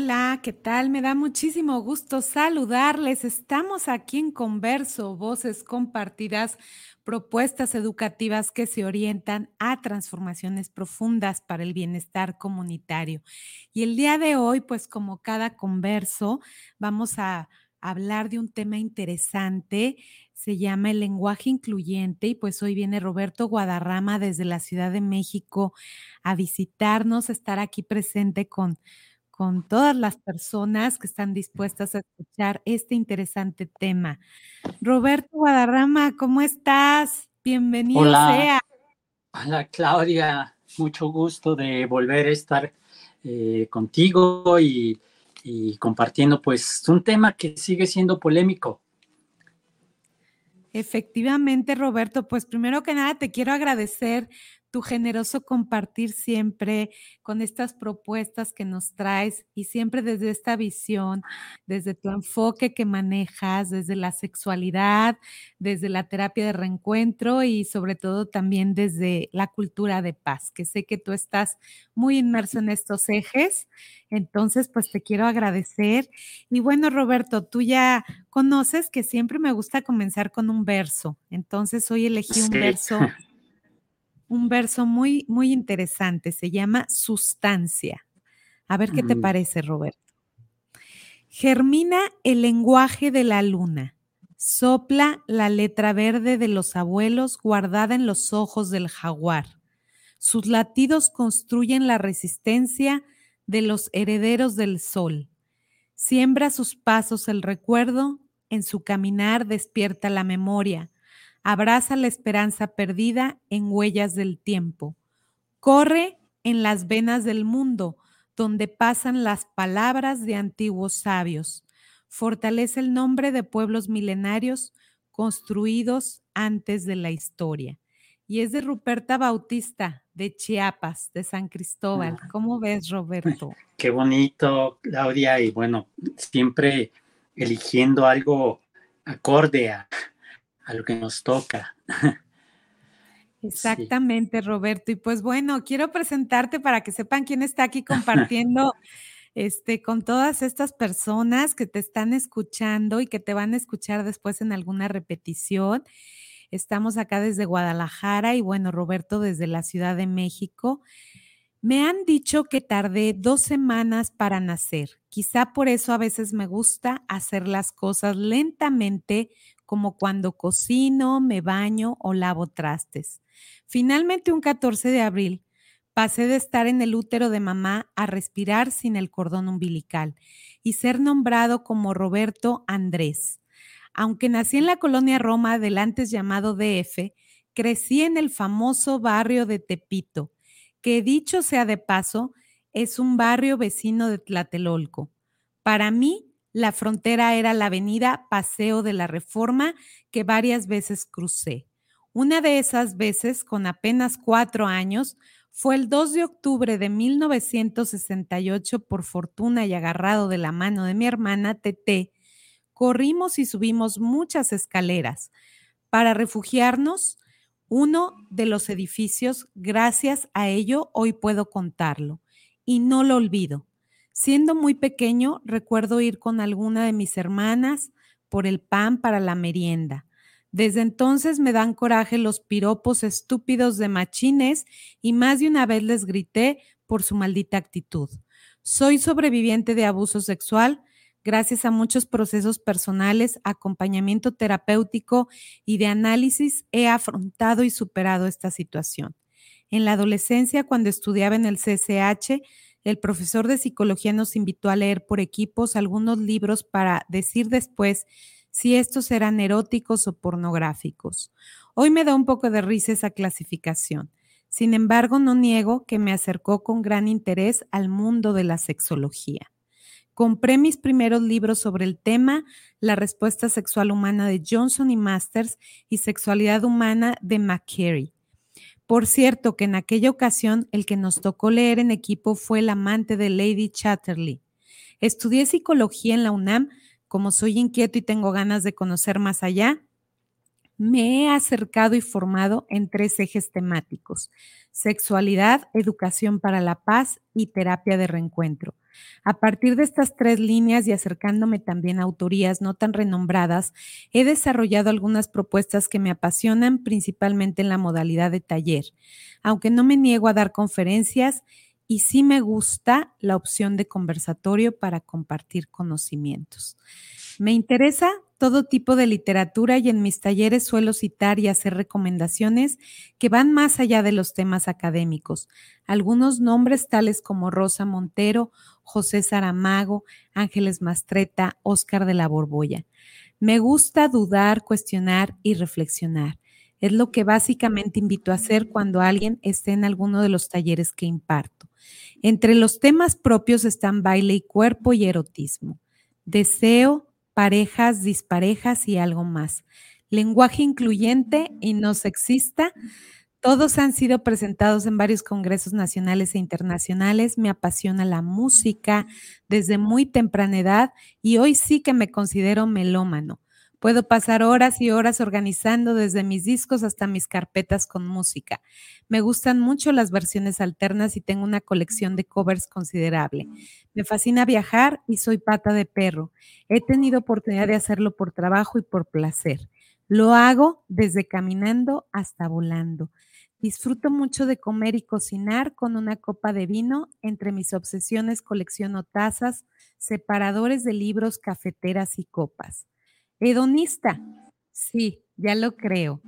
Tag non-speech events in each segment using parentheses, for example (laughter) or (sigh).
Hola, ¿qué tal? Me da muchísimo gusto saludarles. Estamos aquí en Converso, voces compartidas, propuestas educativas que se orientan a transformaciones profundas para el bienestar comunitario. Y el día de hoy, pues como cada converso, vamos a hablar de un tema interesante. Se llama el lenguaje incluyente y pues hoy viene Roberto Guadarrama desde la Ciudad de México a visitarnos, estar aquí presente con con todas las personas que están dispuestas a escuchar este interesante tema. Roberto Guadarrama, ¿cómo estás? Bienvenido Hola. sea. Hola Claudia, mucho gusto de volver a estar eh, contigo y, y compartiendo pues un tema que sigue siendo polémico. Efectivamente, Roberto, pues primero que nada te quiero agradecer tu generoso compartir siempre con estas propuestas que nos traes y siempre desde esta visión, desde tu enfoque que manejas, desde la sexualidad, desde la terapia de reencuentro y sobre todo también desde la cultura de paz, que sé que tú estás muy inmerso en estos ejes. Entonces, pues te quiero agradecer. Y bueno, Roberto, tú ya conoces que siempre me gusta comenzar con un verso. Entonces, hoy elegí un Sí. verso un verso muy, muy interesante. Se llama Sustancia. A ver qué te parece, Roberto. Germina el lenguaje de la luna. Sopla la letra verde de los abuelos guardada en los ojos del jaguar. Sus latidos construyen la resistencia de los herederos del sol. Siembra sus pasos el recuerdo, en su caminar despierta la memoria abraza la esperanza perdida en huellas del tiempo. Corre en las venas del mundo, donde pasan las palabras de antiguos sabios. Fortalece el nombre de pueblos milenarios construidos antes de la historia. Y es de Ruperta Bautista, de Chiapas, de San Cristóbal. Ah. ¿Cómo ves, Roberto? (laughs) Qué bonito, Claudia, y bueno, siempre eligiendo algo acorde a, a lo que nos toca. (laughs) Exactamente, Roberto. Y pues bueno, quiero presentarte para que sepan quién está aquí compartiendo (laughs) este, con todas estas personas que te están escuchando y que te van a escuchar después en alguna repetición. Estamos acá desde Guadalajara y bueno, Roberto desde la Ciudad de México. Me han dicho que tardé dos semanas para nacer. Quizá por eso a veces me gusta hacer las cosas lentamente, como cuando cocino, me baño o lavo trastes. Finalmente, un 14 de abril, pasé de estar en el útero de mamá a respirar sin el cordón umbilical y ser nombrado como Roberto Andrés. Aunque nací en la colonia Roma del antes llamado DF, crecí en el famoso barrio de Tepito, que dicho sea de paso, es un barrio vecino de Tlatelolco. Para mí, la frontera era la avenida Paseo de la Reforma que varias veces crucé. Una de esas veces, con apenas cuatro años, fue el 2 de octubre de 1968, por fortuna y agarrado de la mano de mi hermana Tete, corrimos y subimos muchas escaleras para refugiarnos uno de los edificios. Gracias a ello, hoy puedo contarlo y no lo olvido. Siendo muy pequeño, recuerdo ir con alguna de mis hermanas por el pan para la merienda. Desde entonces me dan coraje los piropos estúpidos de machines y más de una vez les grité por su maldita actitud. Soy sobreviviente de abuso sexual gracias a muchos procesos personales, acompañamiento terapéutico y de análisis, he afrontado y superado esta situación. En la adolescencia, cuando estudiaba en el CCH, el profesor de psicología nos invitó a leer por equipos algunos libros para decir después si estos eran eróticos o pornográficos. Hoy me da un poco de risa esa clasificación. Sin embargo, no niego que me acercó con gran interés al mundo de la sexología. Compré mis primeros libros sobre el tema, La respuesta sexual humana de Johnson y Masters y Sexualidad humana de McCary. Por cierto, que en aquella ocasión el que nos tocó leer en equipo fue el amante de Lady Chatterley. Estudié psicología en la UNAM, como soy inquieto y tengo ganas de conocer más allá, me he acercado y formado en tres ejes temáticos, sexualidad, educación para la paz y terapia de reencuentro. A partir de estas tres líneas y acercándome también a autorías no tan renombradas, he desarrollado algunas propuestas que me apasionan principalmente en la modalidad de taller, aunque no me niego a dar conferencias y sí me gusta la opción de conversatorio para compartir conocimientos. Me interesa todo tipo de literatura y en mis talleres suelo citar y hacer recomendaciones que van más allá de los temas académicos. Algunos nombres tales como Rosa Montero, José Saramago, Ángeles Mastreta, Óscar de la Borbolla. Me gusta dudar, cuestionar y reflexionar. Es lo que básicamente invito a hacer cuando alguien esté en alguno de los talleres que imparto. Entre los temas propios están baile y cuerpo y erotismo, deseo, parejas, disparejas y algo más. Lenguaje incluyente y no sexista. Todos han sido presentados en varios congresos nacionales e internacionales. Me apasiona la música desde muy temprana edad y hoy sí que me considero melómano. Puedo pasar horas y horas organizando desde mis discos hasta mis carpetas con música. Me gustan mucho las versiones alternas y tengo una colección de covers considerable. Me fascina viajar y soy pata de perro. He tenido oportunidad de hacerlo por trabajo y por placer. Lo hago desde caminando hasta volando. Disfruto mucho de comer y cocinar con una copa de vino. Entre mis obsesiones colecciono tazas, separadores de libros, cafeteras y copas. Hedonista. Sí, ya lo creo.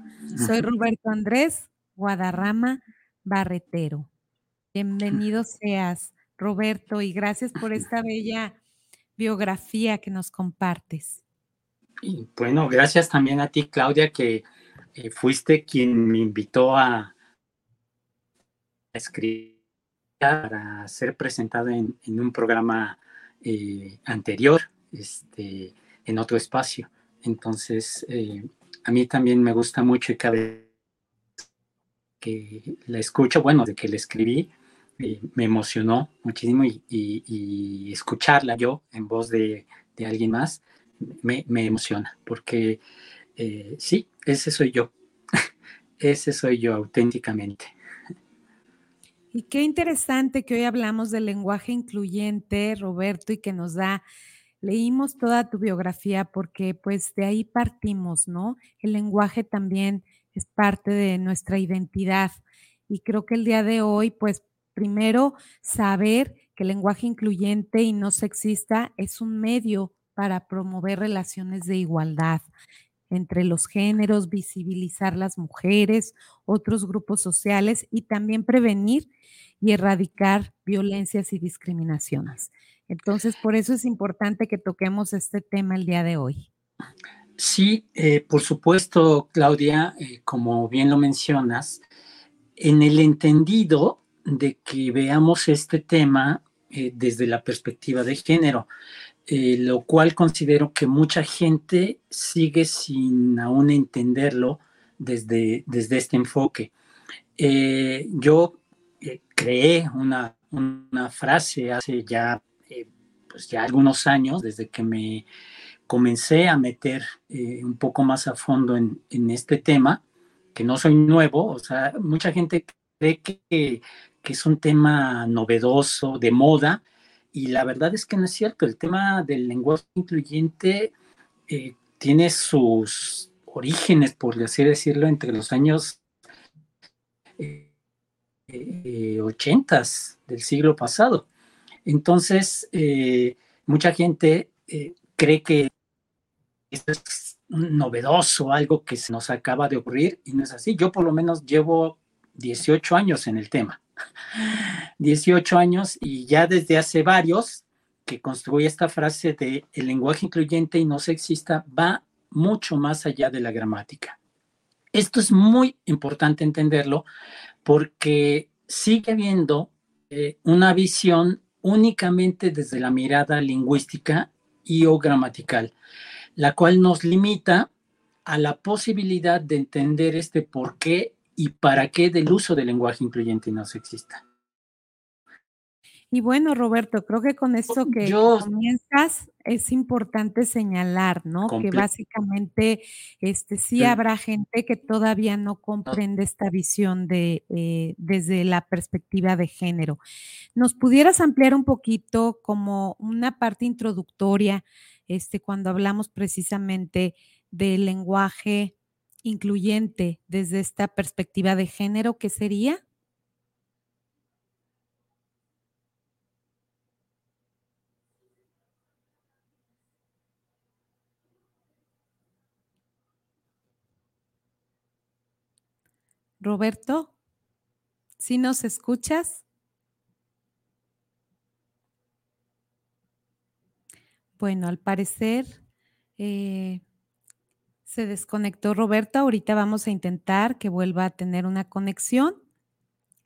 Soy Roberto Andrés Guadarrama Barretero. Bienvenido seas, Roberto, y gracias por esta bella biografía que nos compartes. Y bueno, gracias también a ti, Claudia, que eh, fuiste quien me invitó a escribir para ser presentada en, un programa eh, anterior, este, en otro espacio. Entonces, eh, a mí también me gusta mucho y cada que la escucho, bueno, de que la escribí, eh, me emocionó muchísimo y, escucharla yo en voz de, alguien más me, emociona, porque sí, ese soy yo, (laughs) ese soy yo auténticamente. Y qué interesante que hoy hablamos del lenguaje incluyente, Roberto, y que nos da leímos toda tu biografía porque pues de ahí partimos, ¿no? El lenguaje también es parte de nuestra identidad y creo que el día de hoy pues primero saber que el lenguaje incluyente y no sexista es un medio para promover relaciones de igualdad entre los géneros, visibilizar las mujeres, otros grupos sociales y también prevenir y erradicar violencias y discriminaciones. Entonces, por eso es importante que toquemos este tema el día de hoy. Sí, eh, por supuesto, Claudia, eh, como bien lo mencionas, en el entendido de que veamos este tema eh, desde la perspectiva de género, lo cual considero que mucha gente sigue sin aún entenderlo desde, desde este enfoque. yo creé una, una frase hace ya pues ya algunos años, desde que me comencé a meter eh, un poco más a fondo en, este tema, que no soy nuevo, o sea, mucha gente cree que, es un tema novedoso, de moda, y la verdad es que no es cierto, el tema del lenguaje incluyente eh, tiene sus orígenes, por así decirlo, entre los años eh, ochentas del siglo pasado. Entonces, eh, mucha gente eh, cree que esto es novedoso, algo que se nos acaba de ocurrir y no es así. Yo por lo menos llevo 18 años en el tema. 18 años y ya desde hace varios que construye esta frase de el lenguaje incluyente y no sexista va mucho más allá de la gramática. Esto es muy importante entenderlo porque sigue habiendo eh, una visión únicamente desde la mirada lingüística y o gramatical, la cual nos limita a la posibilidad de entender este por qué y para qué del uso del lenguaje incluyente y no sexista. Y bueno, Roberto, creo que con esto que comienzas es importante señalar, ¿no? Que básicamente este, sí, habrá gente que todavía no comprende esta visión de eh, desde la perspectiva de género. ¿Nos pudieras ampliar un poquito como una parte introductoria este, cuando hablamos precisamente del lenguaje incluyente desde esta perspectiva de género? ¿Qué sería? Roberto, ¿sí nos escuchas? Bueno, al parecer eh, se desconectó Roberto. Ahorita vamos a intentar que vuelva a tener una conexión.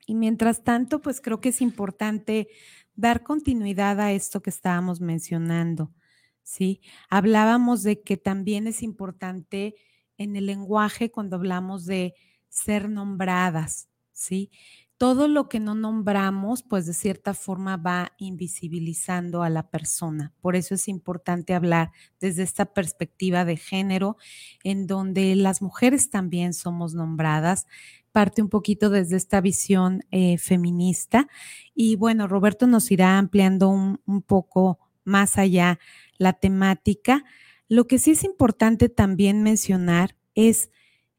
Y mientras tanto, pues creo que es importante dar continuidad a esto que estábamos mencionando. ¿sí? Hablábamos de que también es importante en el lenguaje cuando hablamos de ser nombradas, ¿sí? Todo lo que no nombramos, pues de cierta forma va invisibilizando a la persona. Por eso es importante hablar desde esta perspectiva de género, en donde las mujeres también somos nombradas, parte un poquito desde esta visión eh, feminista. Y bueno, Roberto nos irá ampliando un, un poco más allá la temática. Lo que sí es importante también mencionar es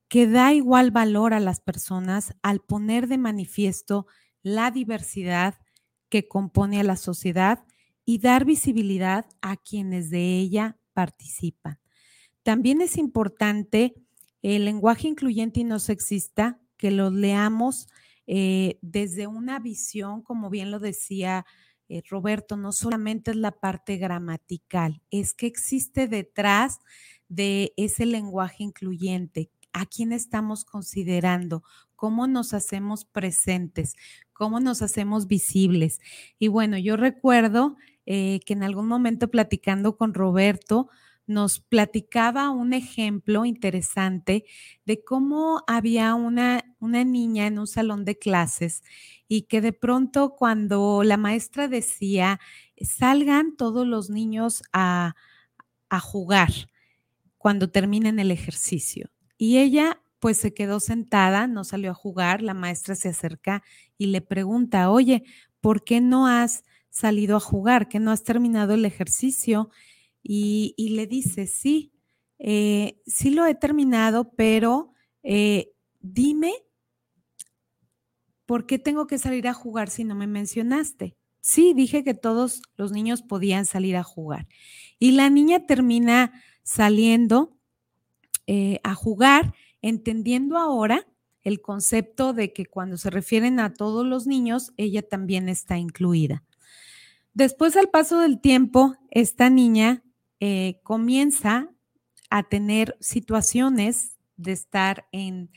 que da igual valor a las personas al poner de manifiesto la diversidad que compone a la sociedad y dar visibilidad a quienes de ella participan. También es importante el lenguaje incluyente y no sexista, que lo leamos eh, desde una visión, como bien lo decía eh, Roberto, no solamente es la parte gramatical, es que existe detrás de ese lenguaje incluyente, a quién estamos considerando, cómo nos hacemos presentes, cómo nos hacemos visibles. Y bueno, yo recuerdo eh, que en algún momento platicando con Roberto, nos platicaba un ejemplo interesante de cómo había una, una niña en un salón de clases y que de pronto cuando la maestra decía, salgan todos los niños a, a jugar cuando terminen el ejercicio. Y ella pues se quedó sentada, no salió a jugar, la maestra se acerca y le pregunta, oye, ¿por qué no has salido a jugar? ¿Que no has terminado el ejercicio? Y, le dice, sí, eh, sí lo he terminado, pero eh, dime, ¿por qué tengo que salir a jugar si no me mencionaste? Sí, dije que todos los niños podían salir a jugar. Y la niña termina saliendo eh, a jugar, entendiendo ahora el concepto de que cuando se refieren a todos los niños, ella también está incluida. Después, al paso del tiempo, esta niña eh, comienza a tener situaciones de estar en,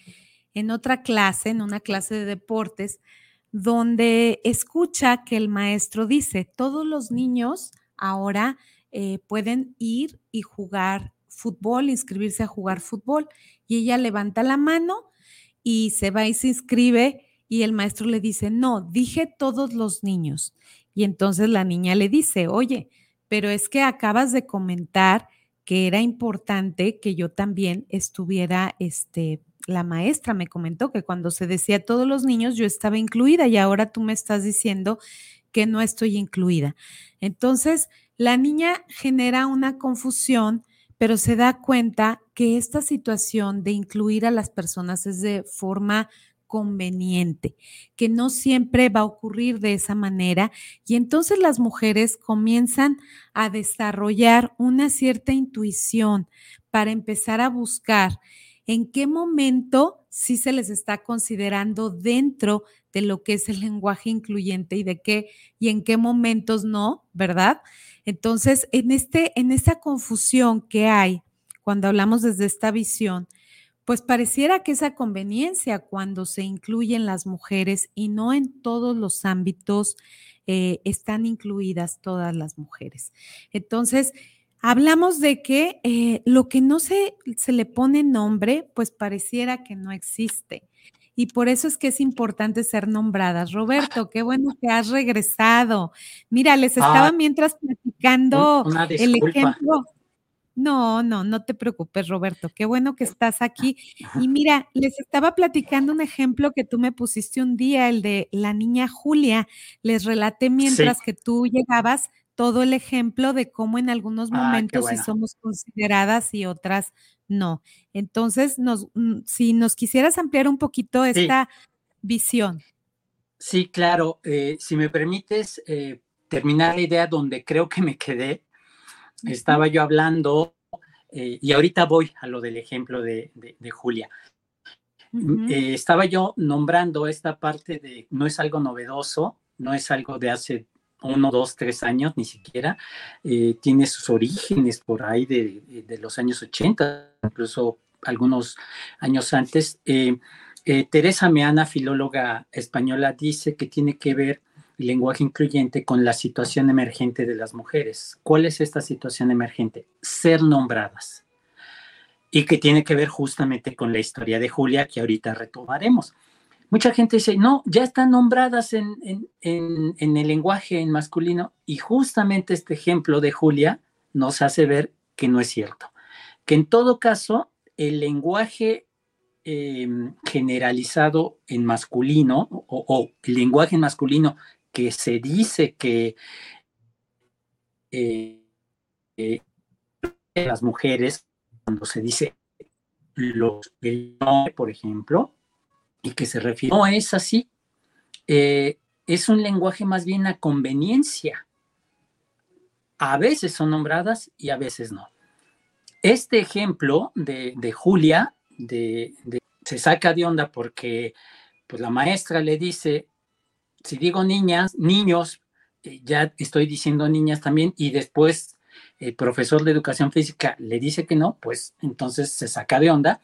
otra clase, en una clase de deportes, donde escucha que el maestro dice, todos los niños ahora eh, pueden ir y jugar fútbol, inscribirse a jugar fútbol. Y ella levanta la mano y se va y se inscribe y el maestro le dice, no, dije todos los niños. Y entonces la niña le dice, oye, pero es que acabas de comentar que era importante que yo también estuviera, este, la maestra me comentó que cuando se decía todos los niños yo estaba incluida y ahora tú me estás diciendo que no estoy incluida. Entonces, la niña genera una confusión pero se da cuenta que esta situación de incluir a las personas es de forma conveniente, que no siempre va a ocurrir de esa manera y entonces las mujeres comienzan a desarrollar una cierta intuición para empezar a buscar en qué momento sí se les está considerando dentro de lo que es el lenguaje incluyente y de qué y en qué momentos no, ¿verdad? Entonces, en este en confusión que hay cuando hablamos desde esta visión, pues pareciera que esa conveniencia cuando se incluyen las mujeres y no en todos los ámbitos eh, están incluidas todas las mujeres. Entonces, hablamos de que eh, lo que no se, se le pone nombre, pues pareciera que no existe. Y por eso es que es importante ser nombradas. Roberto, qué bueno que has regresado. Mira, les estaba Ah, mientras platicando Una el ejemplo. No, no, no te preocupes, Roberto. Qué bueno que estás aquí. Y mira, les estaba platicando un ejemplo que tú me pusiste un día, el de la niña Julia. Les relaté Sí. mientras que tú llegabas todo el ejemplo de cómo en algunos Ah, momentos sí bueno. somos consideradas y otras no. Entonces, nos, mm, si nos quisieras ampliar un poquito Sí. esta visión. Sí, claro. eh, si me permites eh, terminar la idea donde creo que me quedé, estaba yo hablando, eh, y ahorita voy a lo del ejemplo de, de- de Julia. Mm, eh, estaba yo nombrando esta parte de no es algo novedoso, no es algo de hace uno, dos, tres años, ni siquiera. eh, tiene sus orígenes por ahí de, de los años 80, incluso algunos años antes. Eh, eh, Teresa Meana, filóloga española, dice que tiene que ver el lenguaje incluyente con la situación emergente de las mujeres. ¿Cuál es esta situación emergente? Ser nombradas. Y que tiene que ver justamente con la historia de Julia que ahorita retomaremos. Mucha gente dice, no, ya están nombradas en, en, en, en el lenguaje en masculino y justamente este ejemplo de Julia nos hace ver que no es cierto. Que en todo caso, el lenguaje eh, generalizado en masculino o, el lenguaje en masculino que se dice que eh, eh, las mujeres, cuando se dice los, por ejemplo, y que se refiere, no es así, eh, es un lenguaje más bien a conveniencia. A veces son nombradas y a veces no. Este ejemplo de, de Julia de, se saca de onda porque pues, la maestra le dice, si digo niñas, niños, eh, ya estoy diciendo niñas también, y después el profesor de educación física le dice que no, pues entonces se saca de onda.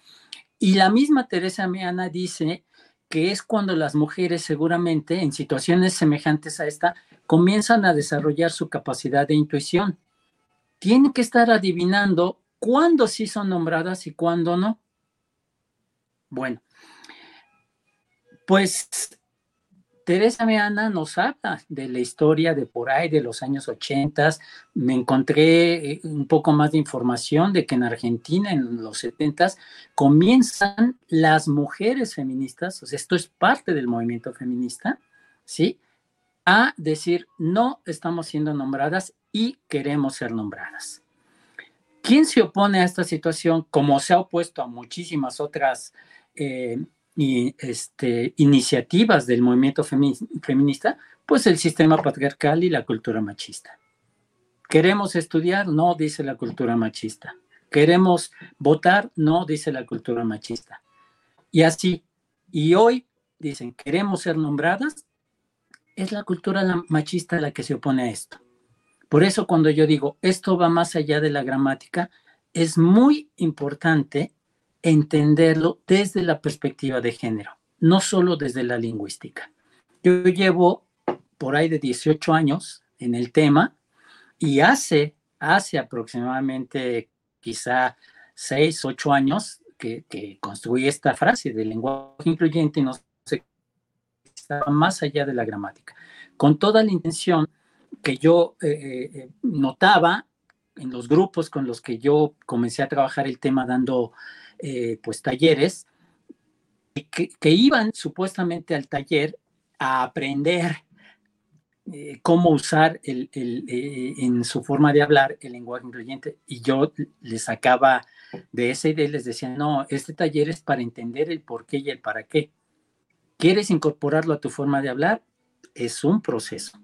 Y la misma Teresa Meana dice que es cuando las mujeres seguramente en situaciones semejantes a esta comienzan a desarrollar su capacidad de intuición. Tienen que estar adivinando cuándo sí son nombradas y cuándo no. Bueno, pues Teresa Meana nos habla de la historia de por ahí, de los años 80. Me encontré eh, un poco más de información de que en Argentina, en los 70, comienzan las mujeres feministas, o sea, esto es parte del movimiento feminista, ¿sí? A decir, no estamos siendo nombradas y queremos ser nombradas. ¿Quién se opone a esta situación como se ha opuesto a muchísimas otras eh, y, este, iniciativas del movimiento femi feminista? Pues el sistema patriarcal y la cultura machista. ¿Queremos estudiar? No, dice la cultura machista. ¿Queremos votar? No, dice la cultura machista. Y así. Y hoy dicen, ¿queremos ser nombradas? Es la cultura machista la que se opone a esto. Por eso cuando yo digo, esto va más allá de la gramática, es muy importante entenderlo desde la perspectiva de género, no solo desde la lingüística. Yo llevo por ahí de 18 años en el tema y hace, hace aproximadamente quizá 6, 8 años que, que construí esta frase del lenguaje incluyente y no sé, está más allá de la gramática, con toda la intención que yo eh, eh, notaba en los grupos con los que yo comencé a trabajar el tema dando eh, pues talleres, que, iban supuestamente al taller a aprender eh, cómo usar el, el, eh, en su forma de hablar el lenguaje incluyente y yo les sacaba de esa idea y les decía, no, este taller es para entender el por qué y el para qué. ¿Quieres incorporarlo a tu forma de hablar? Es un proceso.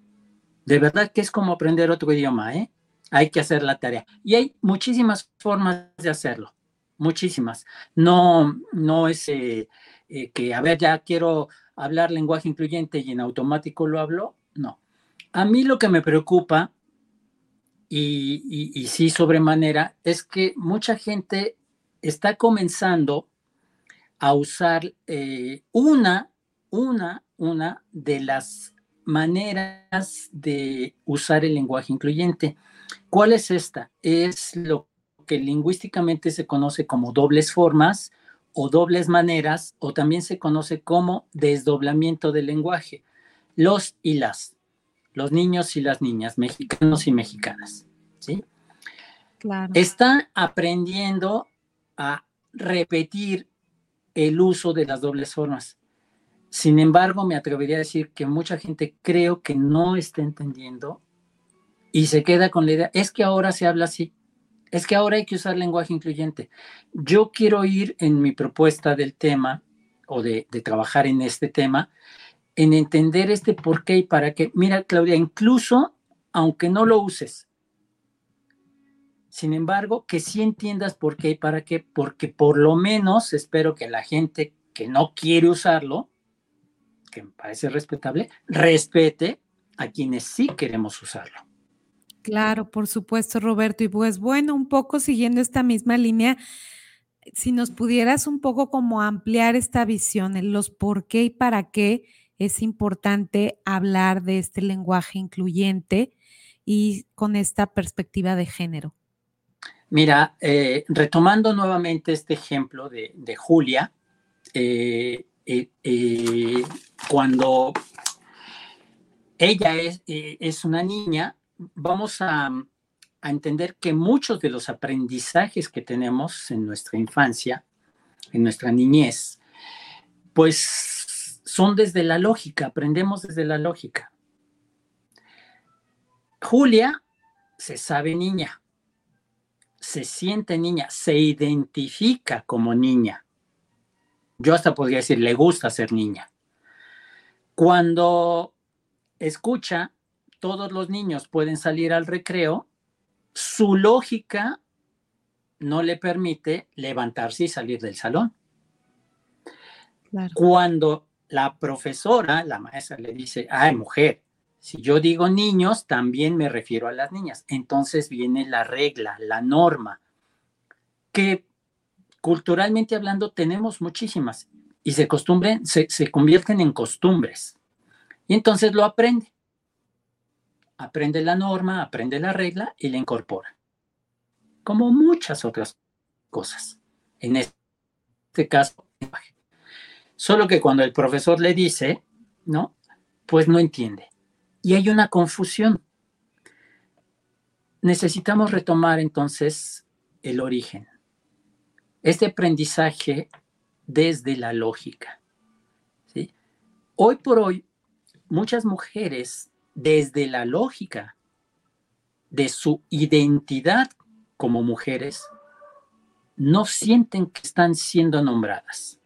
De verdad que es como aprender otro idioma, ¿eh? Hay que hacer la tarea. Y hay muchísimas formas de hacerlo, muchísimas. No, no es eh, eh, que, a ver, ya quiero hablar lenguaje incluyente y en automático lo hablo. No. A mí lo que me preocupa, y, y sí sobremanera, es que mucha gente está comenzando a usar eh, una, una, una de las maneras de usar el lenguaje incluyente. ¿Cuál es esta? Es lo que lingüísticamente se conoce como dobles formas o dobles maneras, o también se conoce como desdoblamiento del lenguaje. Los y las, los niños y las niñas, mexicanos y mexicanas. ¿sí? Claro. Están aprendiendo a repetir el uso de las dobles formas. Sin embargo, me atrevería a decir que mucha gente creo que no está entendiendo y se queda con la idea, es que ahora se habla así, es que ahora hay que usar lenguaje incluyente. Yo quiero ir en mi propuesta del tema o de, trabajar en este tema, en entender este por qué y para qué. Mira, Claudia, incluso aunque no lo uses, sin embargo, que sí entiendas por qué y para qué, porque por lo menos espero que la gente que no quiere usarlo, que me parece respetable, respete a quienes sí queremos usarlo. Claro, por supuesto, Roberto. Y pues bueno, un poco siguiendo esta misma línea, si nos pudieras un poco como ampliar esta visión, en los por qué y para qué es importante hablar de este lenguaje incluyente y con esta perspectiva de género. Mira, eh, retomando nuevamente este ejemplo de, Julia, eh, eh, cuando ella es, una niña, vamos a, a, entender que muchos de los aprendizajes que tenemos en nuestra infancia, en nuestra niñez, pues son desde la lógica, aprendemos desde la lógica. Julia se sabe niña, se siente niña, se identifica como niña. Yo hasta podría decir, le gusta ser niña. Cuando escucha, todos los niños pueden salir al recreo, su lógica no le permite levantarse y salir del salón. Cuando la profesora, la maestra le dice, ay mujer, si yo digo niños, también me refiero a las niñas. Entonces viene la regla, la norma, que culturalmente hablando tenemos muchísimas y se, se, se convierten en costumbres. Y entonces lo aprende. Aprende la norma, aprende la regla y la incorpora. Como muchas otras cosas. En este caso, solo que cuando el profesor le dice, ¿no? Pues no entiende y hay una confusión. Necesitamos retomar entonces el origen. Este aprendizaje desde la lógica. ¿sí? Hoy por hoy, muchas mujeres desde la lógica de su identidad como mujeres, no sienten que están siendo nombradas.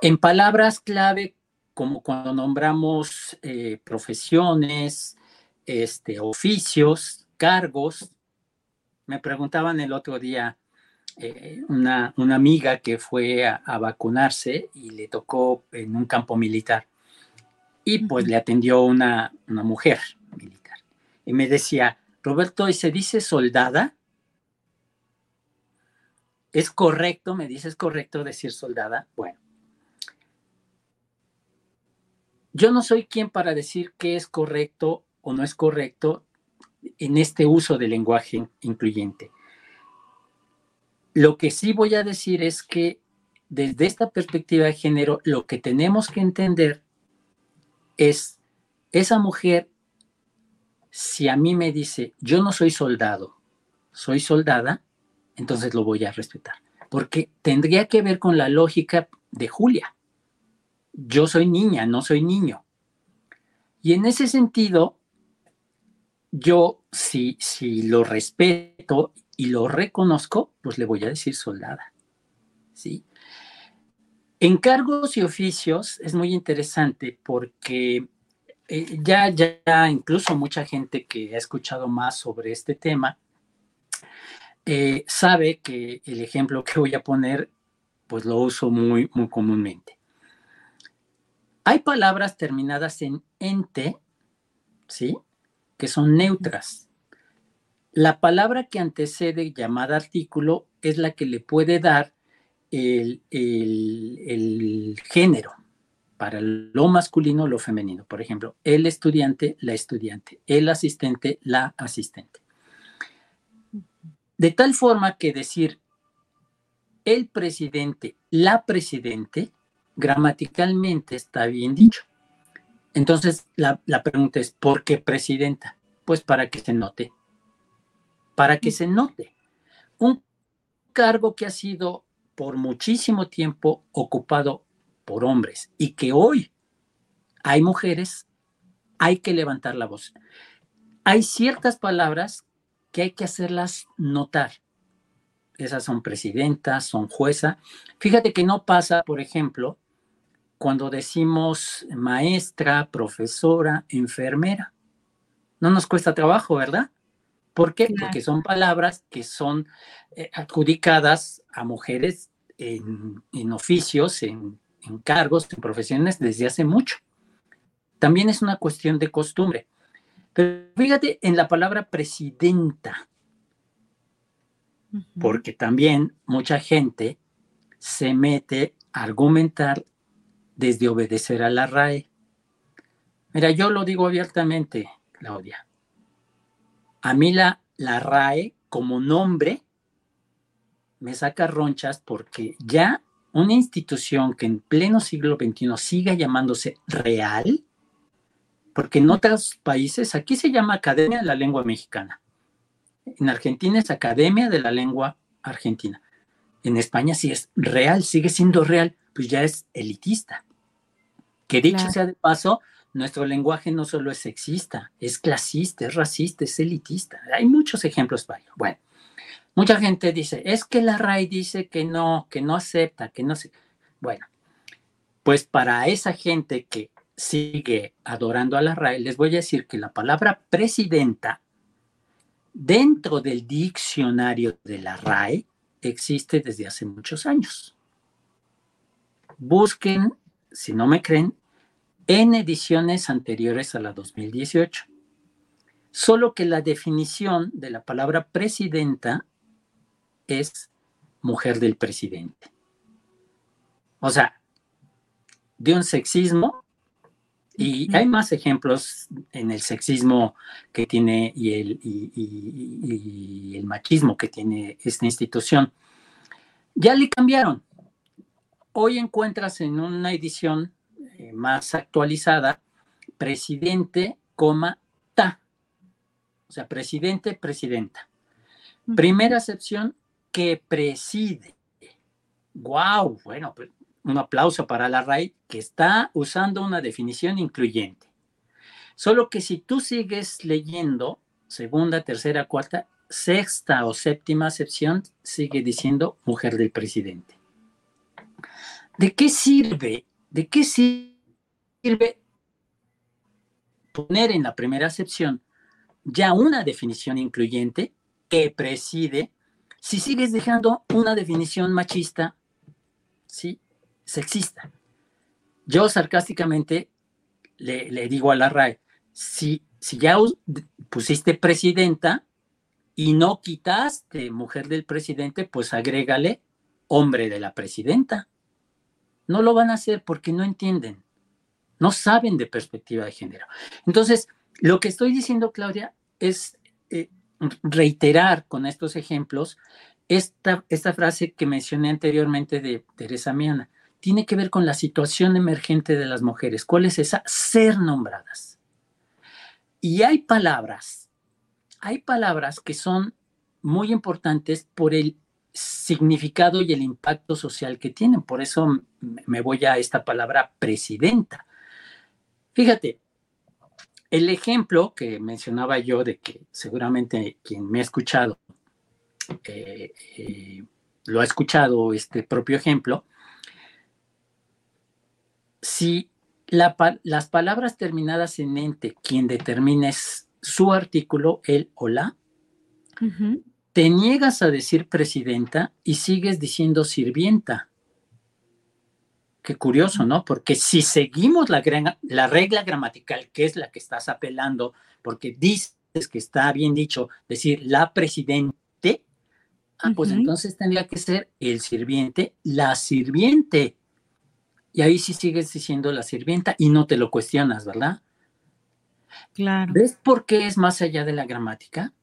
En palabras clave como cuando nombramos eh, profesiones, este, oficios, cargos. Me preguntaban el otro día eh, una, amiga que fue a, vacunarse y le tocó en un campo militar. Y pues le atendió una, una mujer militar. Y me decía, Roberto, ¿y se dice soldada? ¿Es correcto? Me dice, ¿es correcto decir soldada? Bueno, Yo no soy quien para decir qué es correcto o no es correcto en este uso del lenguaje incluyente. Lo que sí voy a decir es que desde esta perspectiva de género, lo que tenemos que entender es esa mujer, si a mí me dice, yo no soy soldado, soy soldada, entonces lo voy a respetar, porque tendría que ver con la lógica de Julia yo soy niña, no soy niño. Y en ese sentido, yo si, si lo respeto y lo reconozco, pues le voy a decir soldada. ¿sí? Encargos y oficios es muy interesante porque eh, ya, ya incluso mucha gente que ha escuchado más sobre este tema eh, sabe que el ejemplo que voy a poner, pues lo uso muy, muy comúnmente. Hay palabras terminadas en ente, ¿sí? Que son neutras. La palabra que antecede llamada artículo es la que le puede dar el, el género, para lo masculino, lo femenino. Por ejemplo, el estudiante, la estudiante, el asistente, la asistente. De tal forma que decir el presidente, la presidente, gramaticalmente está bien dicho. Entonces, la, la, pregunta es, ¿por qué presidenta? Pues para que se note. Para que se note. Un cargo que ha sido por muchísimo tiempo ocupado por hombres y que hoy hay mujeres, hay que levantar la voz. Hay ciertas palabras que hay que hacerlas notar. Esas son presidentas, son jueza. Fíjate que no pasa, por ejemplo, cuando decimos maestra, profesora, enfermera. No nos cuesta trabajo, ¿verdad? ¿Por qué? Porque son palabras que son eh, adjudicadas a mujeres en, en oficios, en en cargos, en profesiones desde hace mucho. También es una cuestión de costumbre. Pero fíjate en la palabra presidenta, porque también mucha gente se mete a argumentar desde obedecer a la RAE. Mira, yo lo digo abiertamente, Claudia. A mí la, la RAE como nombre me saca ronchas porque ya una institución que en pleno siglo XXI siga llamándose real, porque en otros países aquí se llama Academia de la Lengua Mexicana. En Argentina es Academia de la Lengua Argentina. En España sí es real, sigue siendo real, pues ya es elitista. Que dicho sea de paso, nuestro lenguaje no solo es sexista, es clasista, es racista, es elitista. Hay muchos ejemplos varios. Bueno, Mucha gente dice, es que la RAI dice que no, que no acepta, que no se... Bueno, pues para esa gente que sigue adorando a la RAI, les voy a decir que la palabra presidenta dentro del diccionario de la RAI existe desde hace muchos años. Busquen, si no me creen, en ediciones anteriores a la 2018. Solo que la definición de la palabra presidenta es mujer del presidente. O sea, de un sexismo, y hay más ejemplos en el sexismo que tiene y el, y, el machismo que tiene esta institución. Ya le cambiaron. Hoy encuentras en una edición eh, más actualizada, presidente, coma, ta. O sea, presidente, presidenta. Primera acepción, que preside. ¡Wow! Bueno, pues, un aplauso para la RAI que está usando una definición incluyente. Solo que si tú sigues leyendo segunda, tercera, cuarta, sexta o séptima acepción, sigue diciendo mujer del presidente. ¿De qué sirve? ¿De qué sirve poner en la primera acepción ya una definición incluyente que preside si sigues dejando una definición machista, ¿sí? Sexista. Yo sarcásticamente le, digo a la RAE, si, si ya pusiste presidenta y no quitaste mujer del presidente, pues agrégale hombre de la presidenta. No lo van a hacer porque no entienden, no saben de perspectiva de género. Entonces, lo que estoy diciendo, Claudia, es reiterar con estos ejemplos esta, esta frase que mencioné anteriormente de Teresa Miana. Tiene que ver con la situación emergente de las mujeres. ¿Cuál es esa? Ser nombradas. Y hay palabras, hay palabras que son muy importantes por el significado y el impacto social que tienen. Por eso me voy a esta palabra presidenta. Fíjate, el ejemplo que mencionaba yo de que seguramente quien me ha escuchado eh, eh, lo ha escuchado este propio ejemplo, si las palabras terminadas en ente, quien determina es su artículo, el o la, te niegas a decir presidenta y sigues diciendo sirvienta. Qué curioso, ¿no? Porque si seguimos la, la regla gramatical, que es la que estás apelando, porque dices que está bien dicho decir la presidente, ah, pues entonces tendría que ser el sirviente, la sirviente. Y ahí sí sigues diciendo la sirvienta y no te lo cuestionas, ¿verdad? Claro. ¿Ves por qué es más allá de la gramática?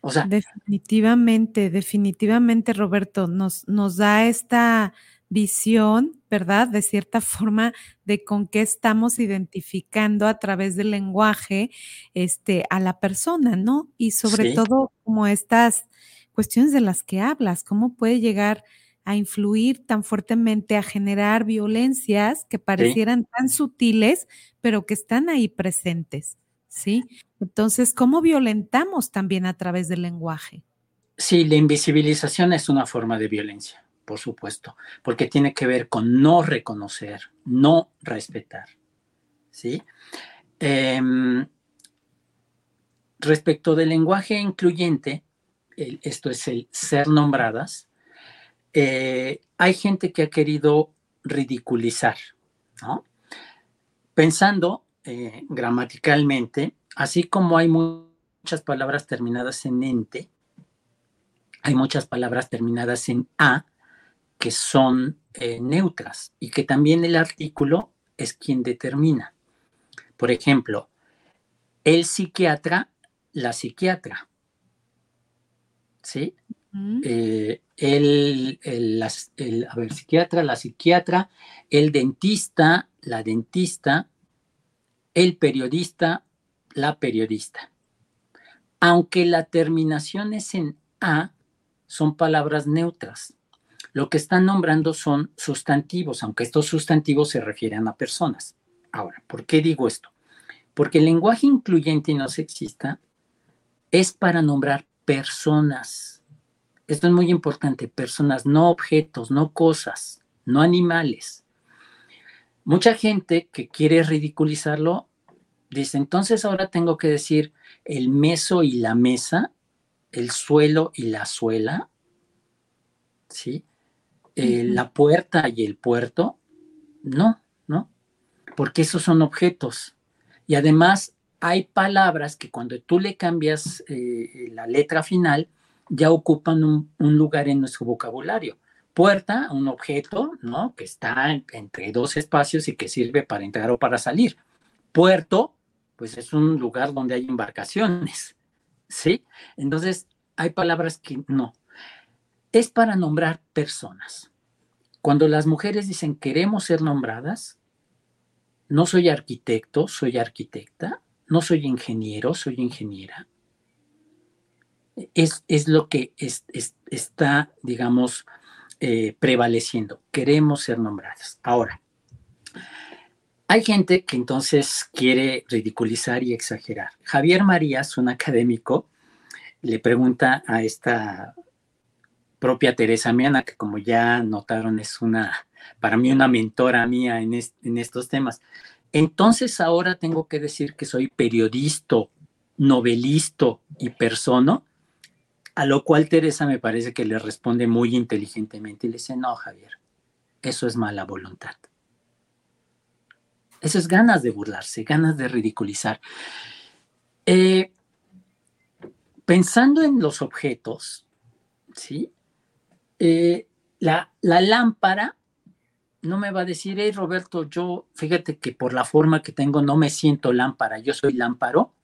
O sea. Definitivamente, definitivamente, Roberto, nos, nos da esta visión, ¿verdad? De cierta forma, de con qué estamos identificando a través del lenguaje este, a la persona, ¿no? Y sobre todo, como estas cuestiones de las que hablas, cómo puede llegar a influir tan fuertemente, a generar violencias que parecieran tan sutiles, pero que están ahí presentes, ¿sí? Entonces, ¿cómo violentamos también a través del lenguaje? Sí, la invisibilización es una forma de violencia, por supuesto, porque tiene que ver con no reconocer, no respetar, ¿sí? Em, respecto del lenguaje incluyente, esto es el ser nombradas, eh, hay gente que ha querido ridiculizar, ¿no? Pensando eh, gramaticalmente, así como hay muchas palabras terminadas en ente, hay muchas palabras terminadas en a que son eh, neutras y que también el artículo es quien determina. Por ejemplo, el psiquiatra, la psiquiatra. ¿Sí? Eh, el, a ver, psiquiatra, la psiquiatra, el dentista, la dentista, el periodista, la periodista. Aunque la terminación es en A, son palabras neutras. Lo que están nombrando son sustantivos, aunque estos sustantivos se refieren a personas. Ahora, ¿por qué digo esto? Porque el lenguaje incluyente y no sexista es para nombrar personas esto es muy importante, personas, no objetos, no cosas, no animales. Mucha gente que quiere ridiculizarlo dice, entonces ahora tengo que decir el meso y la mesa, el suelo y la suela, ¿sí? Eh, la puerta y el puerto. No, no, porque esos son objetos. Y además hay palabras que cuando tú le cambias eh, la letra final, ya ocupan un, lugar en nuestro vocabulario. Puerta, un objeto, ¿no? Que está entre dos espacios y que sirve para entrar o para salir. Puerto, pues es un lugar donde hay embarcaciones, ¿sí? Entonces, hay palabras que no. Es para nombrar personas. Cuando las mujeres dicen queremos ser nombradas, no soy arquitecto, soy arquitecta, no soy ingeniero, soy ingeniera, es, lo que está, digamos, eh, prevaleciendo. Queremos ser nombradas. Ahora, hay gente que entonces quiere ridiculizar y exagerar. Javier Marías, un académico, le pregunta a esta propia Teresa Miana, que como ya notaron es una, para mí una mentora mía en, estos temas. Entonces ahora tengo que decir que soy periodista, novelista y persona. A lo cual Teresa me parece que le responde muy inteligentemente y le dice, no, Javier, eso es mala voluntad. Eso es ganas de burlarse, ganas de ridiculizar. Eh, pensando en los objetos, ¿sí? Eh, la, la, lámpara no me va a decir, hey Roberto, yo, fíjate que por la forma que tengo no me siento lámpara, yo soy lámparo.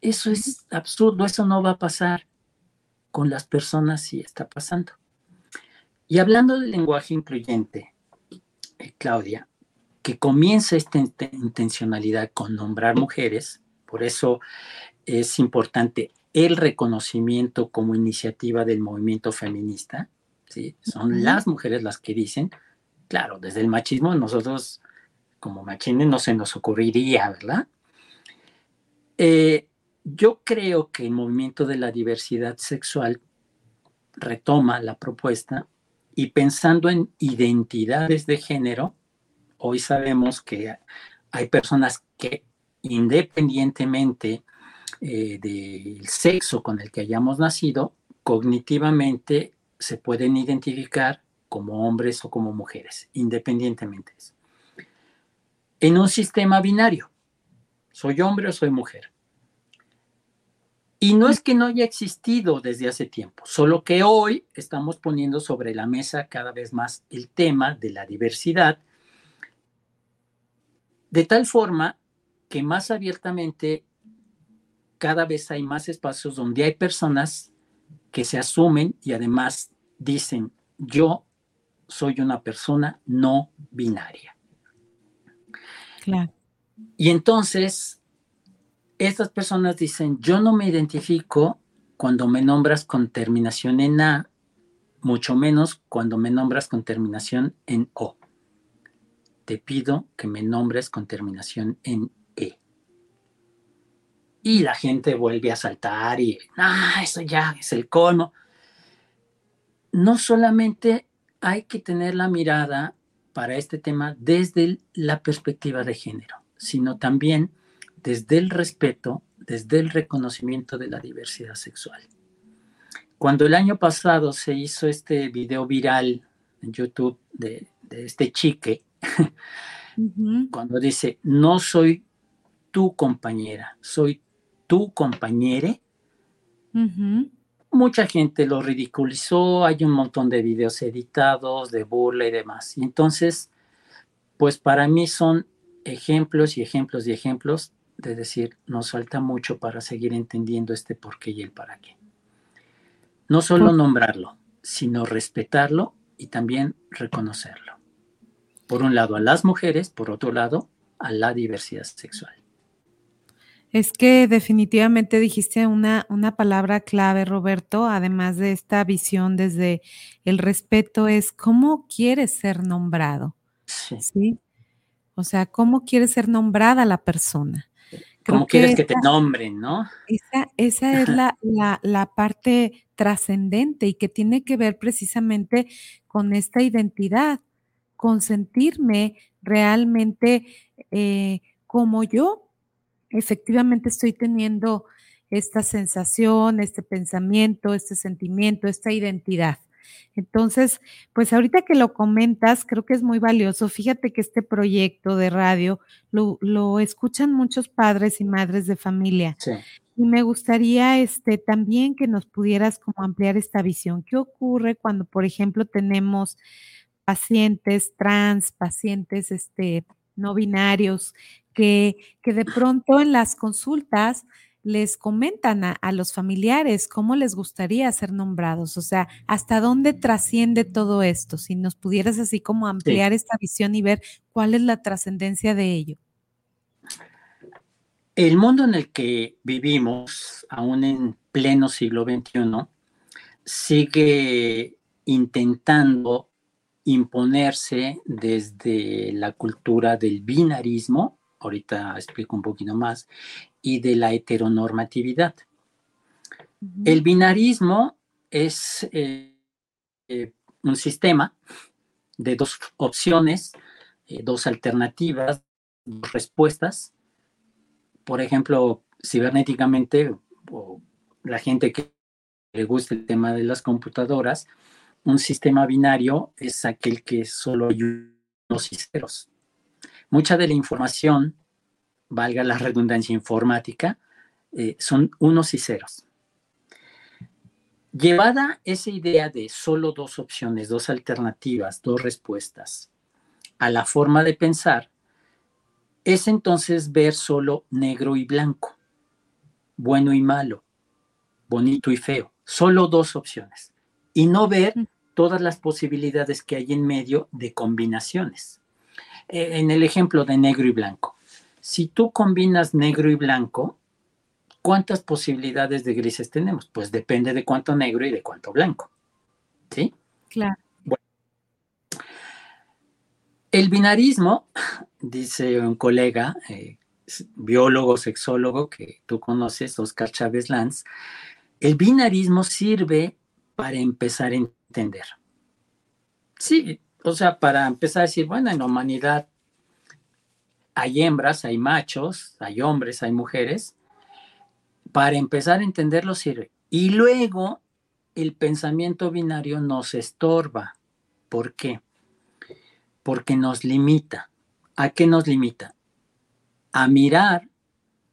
Eso es absurdo, eso no va a pasar con las personas sí está pasando. Y hablando del lenguaje incluyente, eh, Claudia, que comienza esta intencionalidad con nombrar mujeres, por eso es importante el reconocimiento como iniciativa del movimiento feminista, ¿sí? son las mujeres las que dicen, claro, desde el machismo nosotros como machines no se nos ocurriría, ¿verdad? Eh, yo creo que el movimiento de la diversidad sexual retoma la propuesta y pensando en identidades de género, hoy sabemos que hay personas que independientemente eh, del sexo con el que hayamos nacido, cognitivamente se pueden identificar como hombres o como mujeres, independientemente de eso. En un sistema binario, soy hombre o soy mujer. Y no es que no haya existido desde hace tiempo, solo que hoy estamos poniendo sobre la mesa cada vez más el tema de la diversidad, de tal forma que más abiertamente cada vez hay más espacios donde hay personas que se asumen y además dicen, yo soy una persona no binaria. Claro. Y entonces estas personas dicen, yo no me identifico cuando me nombras con terminación en A, mucho menos cuando me nombras con terminación en O. Te pido que me nombres con terminación en. Y la gente vuelve a saltar y, ah, eso ya es el cono. No solamente hay que tener la mirada para este tema desde la perspectiva de género, sino también desde el respeto, desde el reconocimiento de la diversidad sexual. Cuando el año pasado se hizo este video viral en YouTube de, este chique, (laughs) cuando dice, no soy tu compañera, soy tu compañere, mucha gente lo ridiculizó, hay un montón de videos editados, de burla y demás. Y entonces, pues para mí son ejemplos y ejemplos y ejemplos de decir, nos falta mucho para seguir entendiendo este por qué y el para qué. No solo nombrarlo, sino respetarlo y también reconocerlo. Por un lado a las mujeres, por otro lado a la diversidad sexual. Es que definitivamente dijiste una, una palabra clave, Roberto, además de esta visión desde el respeto, es cómo quieres ser nombrado. ¿sí? O sea, cómo quiere ser nombrada la persona. ¿Cómo quieres que te nombren, no? Esa, esa es la, la, parte trascendente y que tiene que ver precisamente con esta identidad, con sentirme realmente eh, como yo efectivamente estoy teniendo esta sensación, este pensamiento, este sentimiento, esta identidad. Entonces, pues ahorita que lo comentas, creo que es muy valioso. Fíjate que este proyecto de radio lo, escuchan muchos padres y madres de familia. Y me gustaría este, también que nos pudieras como ampliar esta visión. ¿Qué ocurre cuando, por ejemplo, tenemos pacientes trans, pacientes este, no binarios, que, que de pronto en las consultas les comentan a, los familiares cómo les gustaría ser nombrados, o sea, hasta dónde trasciende todo esto, si nos pudieras así como ampliar esta visión y ver cuál es la trascendencia de ello. El mundo en el que vivimos, aún en pleno siglo XXI, sigue intentando imponerse desde la cultura del binarismo, ahorita explico un poquito más, y de la heteronormatividad. El binarismo es eh, eh, un sistema de dos opciones, eh, dos alternativas, dos respuestas. Por ejemplo, cibernéticamente, o la gente que le gusta el tema de las computadoras, un sistema binario es aquel que solo hay unos y ceros. Mucha de la información valga la redundancia informática, eh, son unos y ceros. Llevada esa idea de solo dos opciones, dos alternativas, dos respuestas a la forma de pensar, es entonces ver solo negro y blanco, bueno y malo, bonito y feo, solo dos opciones, y no ver todas las posibilidades que hay en medio de combinaciones. Eh, en el ejemplo de negro y blanco, si tú combinas negro y blanco, ¿cuántas posibilidades de grises tenemos? Pues depende de cuánto negro y de cuánto blanco. ¿Sí? Claro. Bueno. El binarismo, dice un colega, eh, biólogo, sexólogo que tú conoces, Oscar Chávez Lanz, el binarismo sirve para empezar a entender. Sí, o sea, para empezar a decir, bueno, en la humanidad hay hembras, hay machos, hay hombres, hay mujeres. Para empezar a entenderlo sirve. Y luego el pensamiento binario nos estorba. ¿Por qué? Porque nos limita. ¿A qué nos limita? A mirar,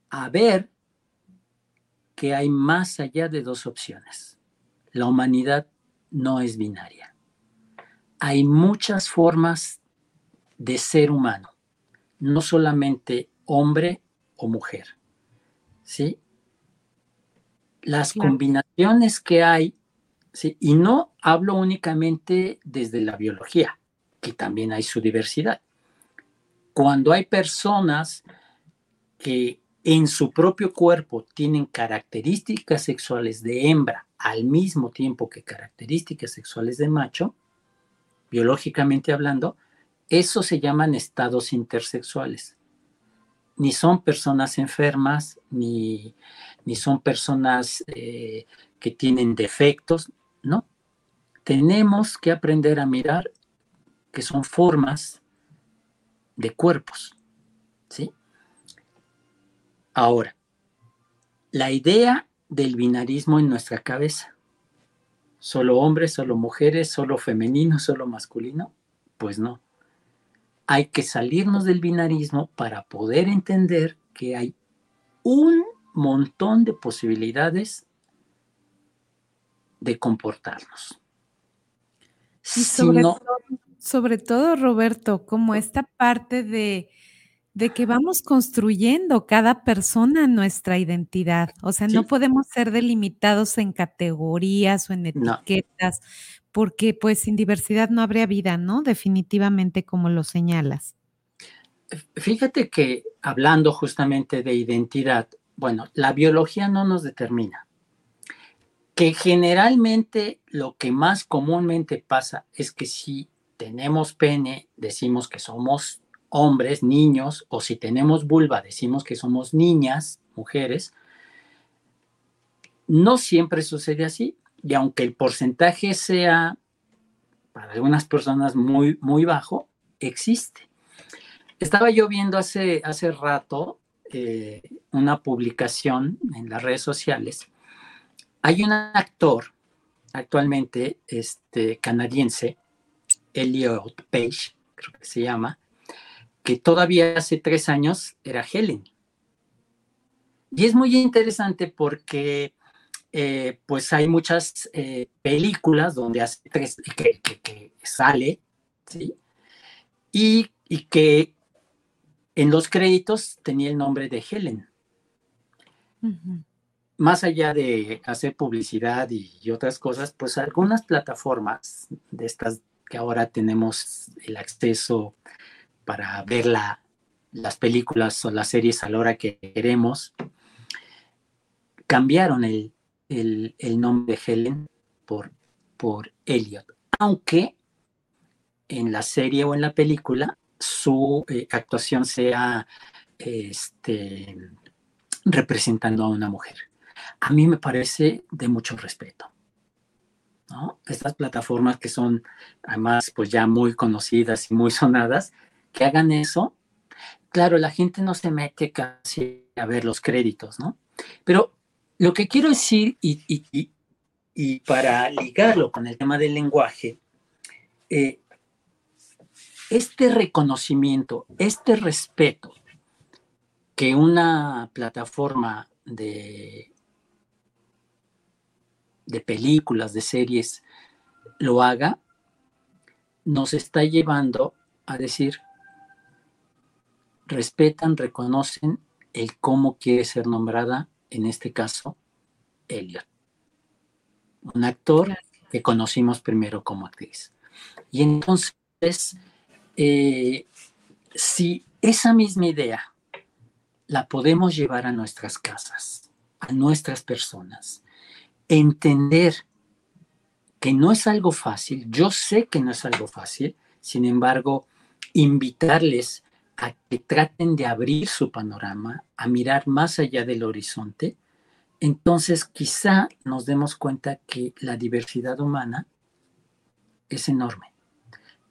a ver que hay más allá de dos opciones. La humanidad no es binaria. Hay muchas formas de ser humano, no solamente hombre o mujer. ¿Sí? Las combinaciones que hay, ¿sí? y no hablo únicamente desde la biología, que también hay su diversidad. Cuando hay personas que en su propio cuerpo tienen características sexuales de hembra al mismo tiempo que características sexuales de macho, biológicamente hablando, eso se llaman estados intersexuales. Ni son personas enfermas, ni, son personas eh, que tienen defectos, no. Tenemos que aprender a mirar que son formas de cuerpos, ¿sí? Ahora, la idea del binarismo en nuestra cabeza, solo hombres, solo mujeres, solo femenino, solo masculino, pues no. Hay que salirnos del binarismo para poder entender que hay un montón de posibilidades de comportarnos. Y sobre todo, Roberto, como esta parte de de que vamos construyendo cada persona nuestra identidad. O sea, no podemos ser delimitados en categorías o en etiquetas, porque pues sin diversidad no habría vida, ¿no? Definitivamente, como lo señalas. Fíjate que hablando justamente de identidad, bueno, la biología no nos determina. Que generalmente lo que más comúnmente pasa es que si tenemos pene, decimos que somos hombres, niños, o si tenemos vulva, decimos que somos niñas, mujeres. No siempre sucede así, y aunque el porcentaje sea para algunas personas muy, muy bajo, existe. Estaba yo viendo hace, hace rato eh, una publicación en las redes sociales. Hay un actor actualmente este, canadiense, Elliot Page, creo que se llama, que todavía hace tres años era Helen. Y es muy interesante porque eh, pues hay muchas eh, películas donde hace tres, que, sale, ¿sí? Y, que en los créditos tenía el nombre de Helen. Más allá de hacer publicidad y, otras cosas, pues algunas plataformas de estas que ahora tenemos el acceso para ver las películas o las series a la hora que queremos, cambiaron el, nombre de Helen por, Elliot, aunque en la serie o en la película su eh, actuación sea este, representando a una mujer. A mí me parece de mucho respeto. Estas plataformas que son además pues ya muy conocidas y muy (laughs) sonadas, que hagan eso, claro, la gente no se mete casi a ver los créditos, ¿no? Pero lo que quiero decir, y, para ligarlo con el tema del lenguaje, eh, este reconocimiento, este respeto que una plataforma de, de películas, de series, lo haga, nos está llevando a decir, respetan, reconocen el cómo quiere ser nombrada, en este caso, Elliot. Un actor que conocimos primero como actriz. Y entonces, eh, si esa misma idea la podemos llevar a nuestras casas, a nuestras personas, entender que no es algo fácil, yo sé que no es algo fácil, sin embargo, invitarles a que traten de abrir su panorama, a mirar más allá del horizonte, entonces quizá nos demos cuenta que la diversidad humana es enorme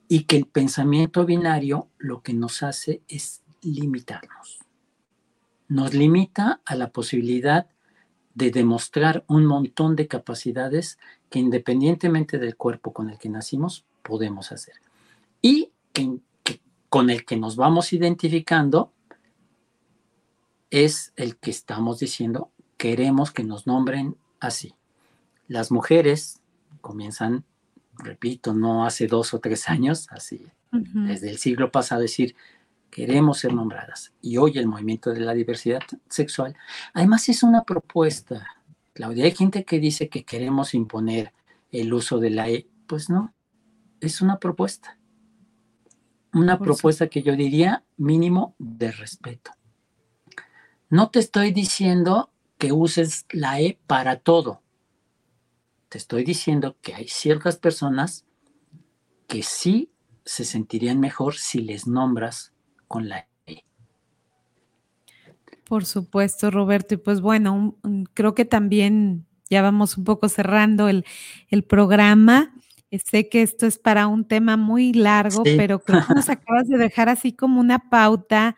y que el pensamiento binario lo que nos hace es limitarnos. Nos limita a la posibilidad de demostrar un montón de capacidades que independientemente del cuerpo con el que nacimos, podemos hacer. Y que, con el que nos vamos identificando es el que estamos diciendo, queremos que nos nombren así. Las mujeres comienzan, repito, no hace dos o tres años, así, desde el siglo pasado, decir, queremos ser nombradas. Y hoy el movimiento de la diversidad sexual, además es una propuesta, Claudia, hay gente que dice que queremos imponer el uso de la E, pues no, es una propuesta. Una propuesta que yo diría mínimo de respeto. No te estoy diciendo que uses la E para todo. Te estoy diciendo que hay ciertas personas que sí se sentirían mejor si les nombras con la E. Por supuesto, Roberto. Y pues bueno, creo que también ya vamos un poco cerrando el, programa. Sé que esto es para un tema muy largo, pero creo que nos acabas de dejar así como una pauta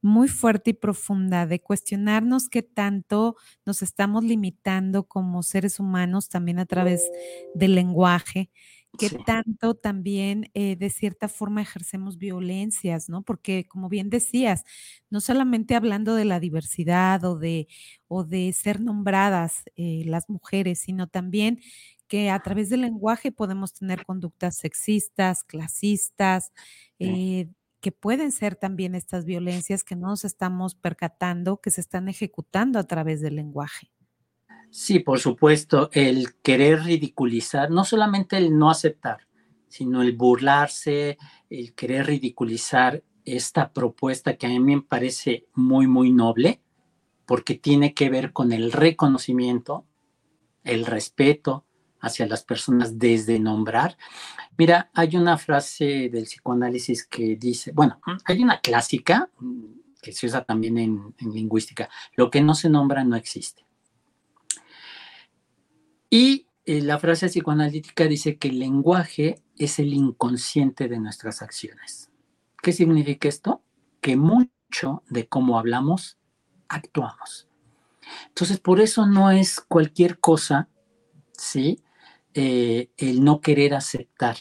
muy fuerte y profunda de cuestionarnos qué tanto nos estamos limitando como seres humanos también a través del lenguaje, qué tanto también eh, de cierta forma ejercemos violencias, ¿no? Porque como bien decías, no solamente hablando de la diversidad o de, o de ser nombradas eh, las mujeres, sino también que a través del lenguaje podemos tener conductas sexistas, clasistas, eh, que pueden ser también estas violencias que no nos estamos percatando, que se están ejecutando a través del lenguaje. Sí, por supuesto, el querer ridiculizar, no solamente el no aceptar, sino el burlarse, el querer ridiculizar esta propuesta que a mí me parece muy, muy noble, porque tiene que ver con el reconocimiento, el respeto, hacia las personas desde nombrar. Mira, hay una frase del psicoanálisis que dice, bueno, hay una clásica que se usa también en, lingüística, lo que no se nombra no existe. Y eh, la frase psicoanalítica dice que el lenguaje es el inconsciente de nuestras acciones. ¿Qué significa esto? Que mucho de cómo hablamos, actuamos. Entonces, por eso no es cualquier cosa, ¿sí? Eh, el no querer aceptar.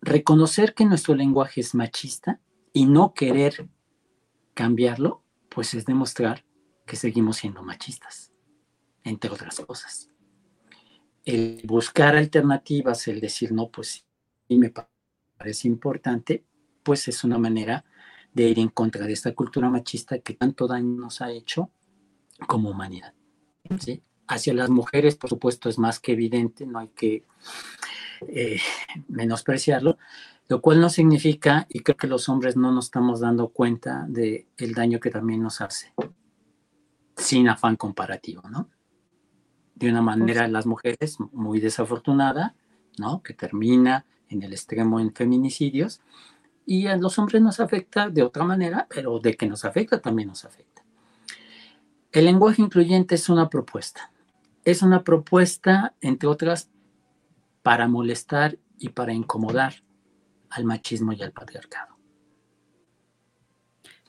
Reconocer que nuestro lenguaje es machista y no querer cambiarlo, pues es demostrar que seguimos siendo machistas, entre otras cosas. El buscar alternativas, el decir, no, pues sí me parece importante, pues es una manera de ir en contra de esta cultura machista que tanto daño nos ha hecho como humanidad. ¿sí? Hacia las mujeres, por supuesto, es más que evidente, no hay que eh, menospreciarlo, lo cual no significa, y creo que los hombres no nos estamos dando cuenta de el daño que también nos hace, sin afán comparativo, ¿no? De una manera, las mujeres muy desafortunada, ¿no? Que termina en el extremo en feminicidios, y a los hombres nos afecta de otra manera, pero de que nos afecta también nos afecta. El lenguaje incluyente es una propuesta es una propuesta, entre otras, para molestar y para incomodar al machismo y al patriarcado.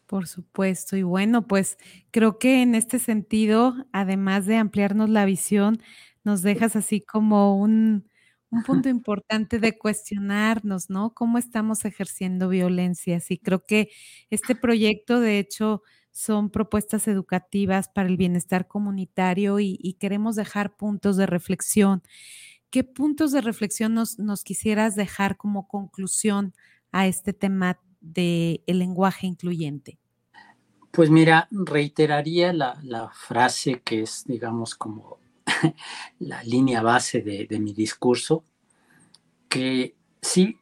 Por supuesto. Y bueno, pues creo que en este sentido, además de ampliarnos la visión, nos dejas así como un, un punto importante de cuestionarnos, ¿no? ¿Cómo estamos ejerciendo violencias? Y creo que este proyecto, de hecho, son propuestas educativas para el bienestar comunitario y, queremos dejar puntos de reflexión. ¿Qué puntos de reflexión nos, quisieras dejar como conclusión a este tema del lenguaje incluyente? Pues mira, reiteraría la, frase que es, digamos, como (laughs) la línea base de, de mi discurso, que sí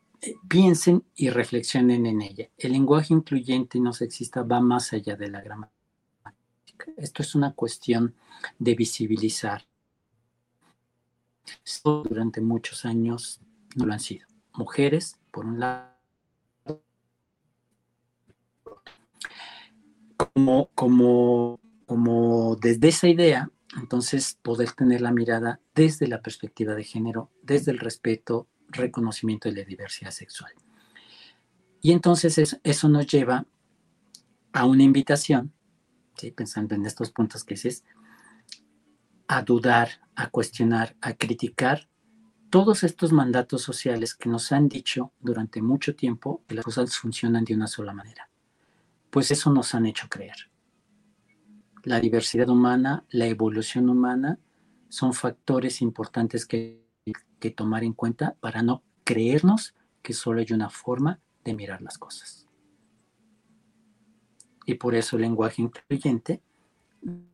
piensen y reflexionen en ella. El lenguaje incluyente y no sexista va más allá de la gramática. Esto es una cuestión de visibilizar. Durante muchos años no lo han sido. Mujeres, por un lado, como, como, como desde esa idea, entonces poder tener la mirada desde la perspectiva de género, desde el respeto, reconocimiento de la diversidad sexual. Y entonces eso, nos lleva a una invitación, pensando en estos puntos que dices, a dudar, a cuestionar, a criticar todos estos mandatos sociales que nos han dicho durante mucho tiempo que las cosas funcionan de una sola manera. Pues eso nos han hecho creer. La diversidad humana, la evolución humana son factores importantes que, que tomar en cuenta para no creernos que solo hay una forma de mirar las cosas. Y por eso el lenguaje incluyente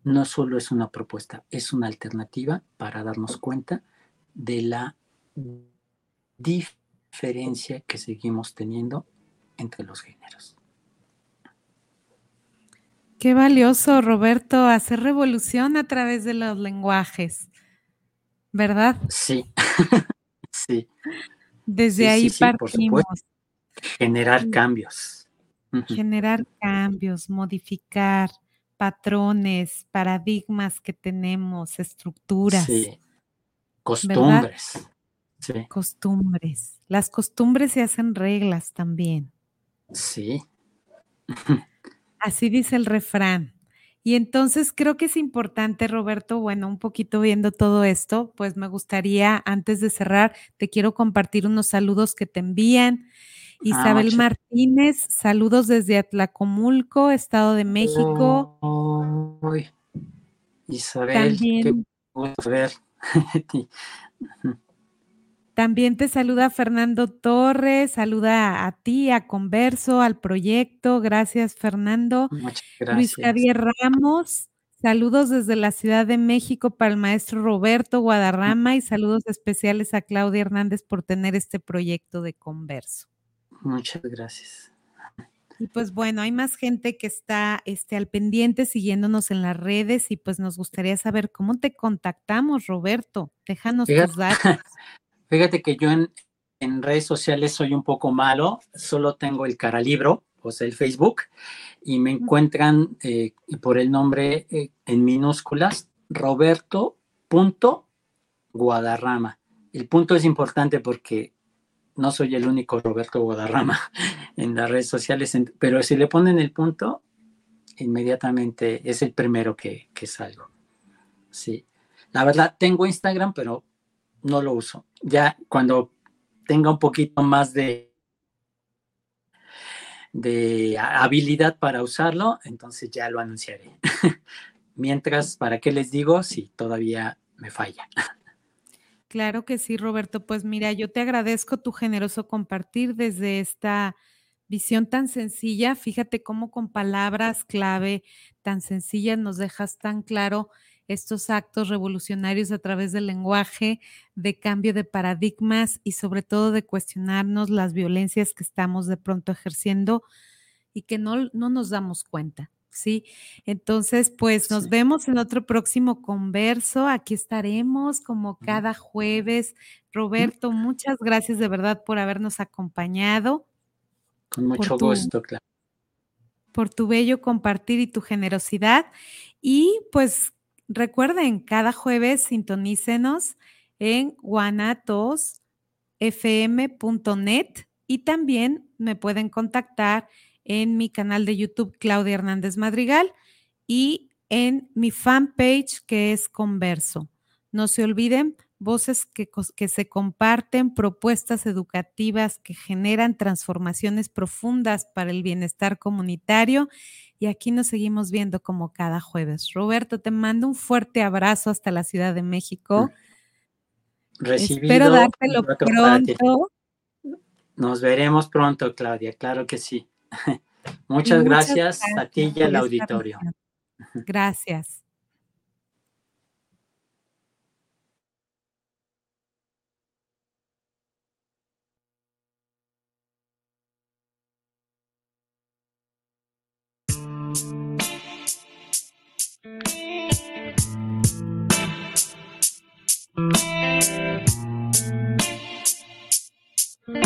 no solo es una propuesta, es una alternativa para darnos cuenta de la diferencia que seguimos teniendo entre los géneros. Qué valioso, Roberto, hacer revolución a través de los lenguajes, ¿verdad? Sí, sí. Desde ahí partimos. Generar cambios. Generar cambios, modificar patrones, paradigmas que tenemos, estructuras. Sí. Costumbres. Costumbres. Las costumbres se hacen reglas también. Sí. (laughs) Así dice el refrán. Y entonces creo que es importante, Roberto, bueno, un poquito viendo todo esto, pues me gustaría, antes de cerrar, te quiero compartir unos saludos que te envían. Ah, Isabel Martínez, saludos desde Atlacomulco, Estado de México. Isabel, También, qué ver. (laughs) También te saluda Fernando Torres, saluda a ti, a Converso, al proyecto. Gracias, Fernando. Muchas gracias. Luis Javier Ramos, saludos desde la Ciudad de México para el maestro Roberto Guadarrama y saludos especiales a Claudia Hernández por tener este proyecto de Converso. Muchas gracias. Y pues bueno, hay más gente que está este, al pendiente siguiéndonos en las redes y pues nos gustaría saber cómo te contactamos, Roberto. Déjanos tus datos. (laughs) Fíjate que yo en, redes sociales soy un poco malo, solo tengo el cara libro, o sea, el Facebook, y me encuentran eh, por el nombre eh, en minúsculas, Roberto.guadarrama. El punto es importante porque no soy el único Roberto Guadarrama (laughs) en las redes sociales, pero si le ponen el punto, inmediatamente es el primero que, que salgo. Sí. La verdad, tengo Instagram, pero no lo uso. Ya cuando tenga un poquito más de, de habilidad para usarlo, entonces ya lo anunciaré. (laughs) Mientras, ¿para qué les digo si todavía me falla? Claro que sí, Roberto. Pues mira, yo te agradezco tu generoso compartir desde esta visión tan sencilla. Fíjate cómo con palabras clave tan sencillas nos dejas tan claro estos actos revolucionarios a través del lenguaje, de cambio de paradigmas y sobre todo de cuestionarnos las violencias que estamos de pronto ejerciendo y que no, no nos damos cuenta. Sí, entonces pues nos vemos en otro próximo converso. Aquí estaremos como cada jueves. Roberto, muchas gracias de verdad por habernos acompañado. Con mucho gusto, claro. Por tu bello compartir y tu generosidad. Y pues Recuerden, cada jueves sintonícenos en guanatosfm.net y también me pueden contactar en mi canal de YouTube Claudia Hernández Madrigal y en mi fanpage que es Converso. No se olviden, voces que, que, se comparten, propuestas educativas que generan transformaciones profundas para el bienestar comunitario y aquí nos seguimos viendo como cada jueves. Roberto, te mando un fuerte abrazo hasta la Ciudad de México. Recibido Espero dártelo pronto. Nos veremos pronto, Claudia, claro que sí. (laughs) Muchas, gracias, a ti y al auditorio. Gracias. Thank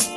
you.